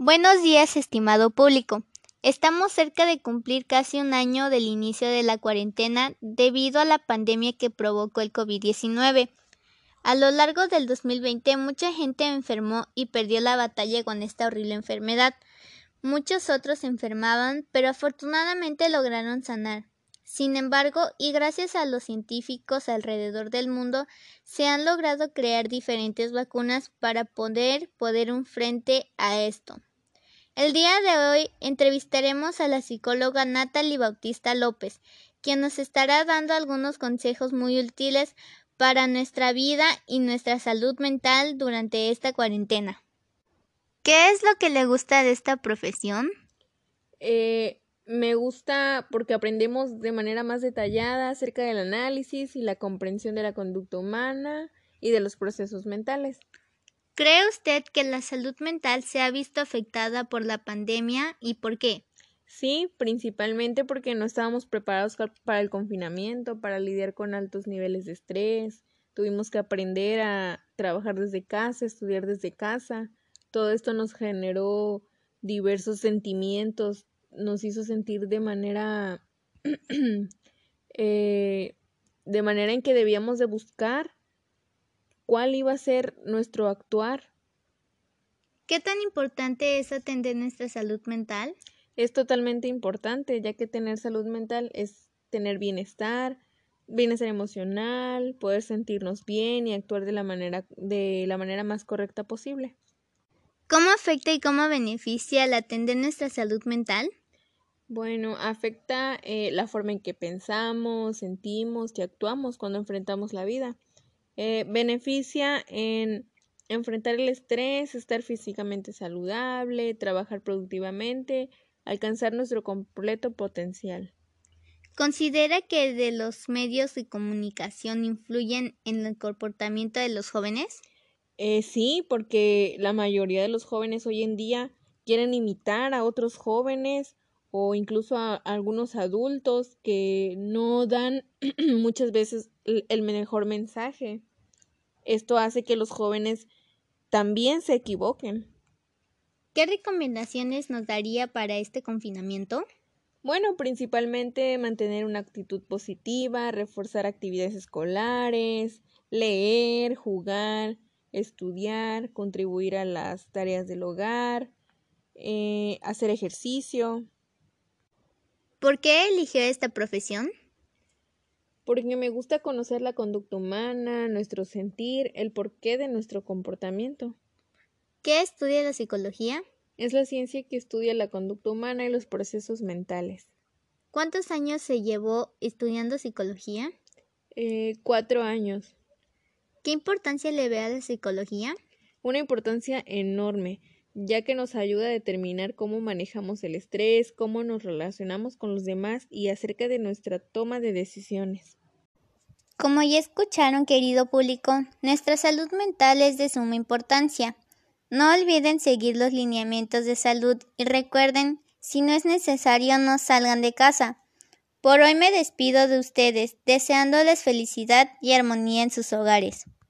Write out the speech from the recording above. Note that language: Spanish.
Buenos días, estimado público. Estamos cerca de cumplir casi un año del inicio de la cuarentena debido a la pandemia que provocó el COVID-19. A lo largo del 2020 mucha gente enfermó y perdió la batalla con esta horrible enfermedad. Muchos otros enfermaban, pero afortunadamente lograron sanar. Sin embargo, y gracias a los científicos alrededor del mundo, se han logrado crear diferentes vacunas para poder poder un frente a esto. El día de hoy entrevistaremos a la psicóloga Natalie Bautista López, quien nos estará dando algunos consejos muy útiles para nuestra vida y nuestra salud mental durante esta cuarentena. ¿Qué es lo que le gusta de esta profesión? Eh, me gusta porque aprendemos de manera más detallada acerca del análisis y la comprensión de la conducta humana y de los procesos mentales. ¿Cree usted que la salud mental se ha visto afectada por la pandemia y por qué? Sí, principalmente porque no estábamos preparados para el confinamiento, para lidiar con altos niveles de estrés. Tuvimos que aprender a trabajar desde casa, estudiar desde casa. Todo esto nos generó diversos sentimientos, nos hizo sentir de manera eh, de manera en que debíamos de buscar cuál iba a ser nuestro actuar. ¿Qué tan importante es atender nuestra salud mental? Es totalmente importante, ya que tener salud mental es tener bienestar, bienestar emocional, poder sentirnos bien y actuar de la manera de la manera más correcta posible. ¿Cómo afecta y cómo beneficia el atender nuestra salud mental? Bueno, afecta eh, la forma en que pensamos, sentimos y actuamos cuando enfrentamos la vida. Eh, beneficia en enfrentar el estrés, estar físicamente saludable, trabajar productivamente, alcanzar nuestro completo potencial. ¿Considera que de los medios de comunicación influyen en el comportamiento de los jóvenes? Eh, sí, porque la mayoría de los jóvenes hoy en día quieren imitar a otros jóvenes o incluso a, algunos adultos que no dan muchas veces el, mejor mensaje. Esto hace que los jóvenes también se equivoquen. ¿Qué recomendaciones nos daría para este confinamiento? Bueno, principalmente mantener una actitud positiva, reforzar actividades escolares, leer, jugar, estudiar, contribuir a las tareas del hogar, eh, hacer ejercicio. ¿Por qué eligió esta profesión? Porque me gusta conocer la conducta humana, nuestro sentir, el porqué de nuestro comportamiento. ¿Qué estudia la psicología? Es la ciencia que estudia la conducta humana y los procesos mentales. ¿Cuántos años se llevó estudiando psicología? Eh, cuatro años. ¿Qué importancia le ve a la psicología? Una importancia enorme ya que nos ayuda a determinar cómo manejamos el estrés, cómo nos relacionamos con los demás y acerca de nuestra toma de decisiones. Como ya escucharon, querido público, nuestra salud mental es de suma importancia. No olviden seguir los lineamientos de salud y recuerden, si no es necesario, no salgan de casa. Por hoy me despido de ustedes, deseándoles felicidad y armonía en sus hogares.